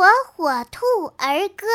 火火兔儿歌。